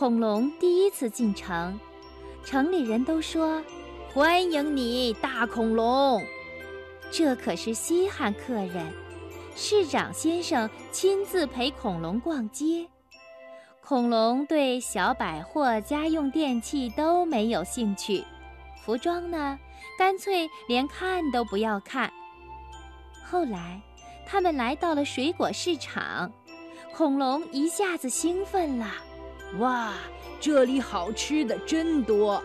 恐龙第一次进城，城里人都说：“欢迎你，大恐龙！”这可是稀罕客人。市长先生亲自陪恐龙逛街。恐龙对小百货、家用电器都没有兴趣，服装呢，干脆连看都不要看。后来，他们来到了水果市场，恐龙一下子兴奋了：“哇，这里好吃的真多！”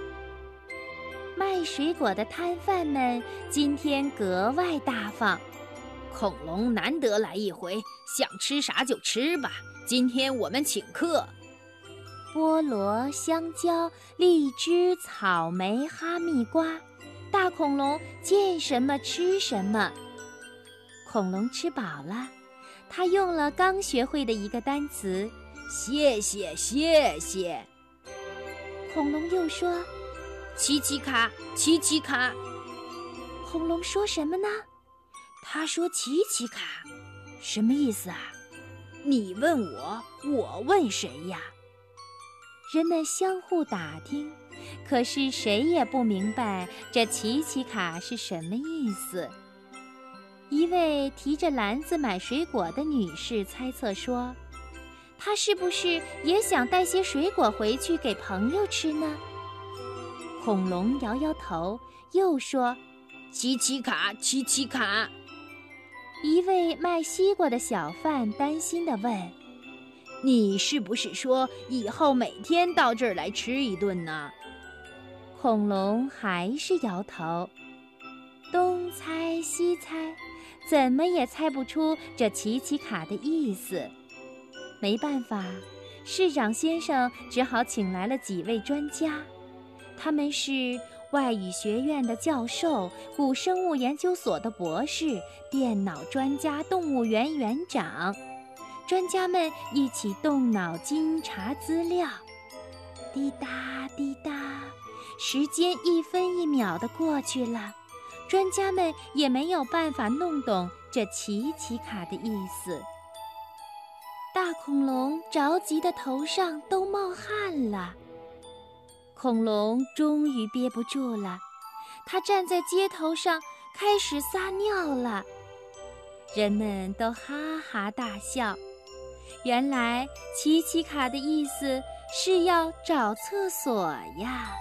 卖水果的摊贩们今天格外大方。恐龙难得来一回，想吃啥就吃吧。今天我们请客。菠萝、香蕉、荔枝、草莓、哈密瓜，大恐龙见什么吃什么。恐龙吃饱了，他用了刚学会的一个单词：“谢谢，谢谢。”恐龙又说：“奇奇卡，奇奇卡。”恐龙说什么呢？他说：“奇奇卡，什么意思啊？你问我，我问谁呀？”人们相互打听，可是谁也不明白这奇奇卡是什么意思。一位提着篮子买水果的女士猜测说：“他是不是也想带些水果回去给朋友吃呢？”恐龙摇摇头，又说：“奇奇卡，奇奇卡。”一位卖西瓜的小贩担心地问：“你是不是说以后每天到这儿来吃一顿呢？”恐龙还是摇头，东猜西猜。怎么也猜不出这奇奇卡的意思，没办法，市长先生只好请来了几位专家，他们是外语学院的教授、古生物研究所的博士、电脑专家、动物园园长。专家们一起动脑筋查资料，滴答滴答，时间一分一秒地过去了。专家们也没有办法弄懂这奇奇卡的意思。大恐龙着急的头上都冒汗了。恐龙终于憋不住了，它站在街头上开始撒尿了。人们都哈哈大笑。原来奇奇卡的意思是要找厕所呀。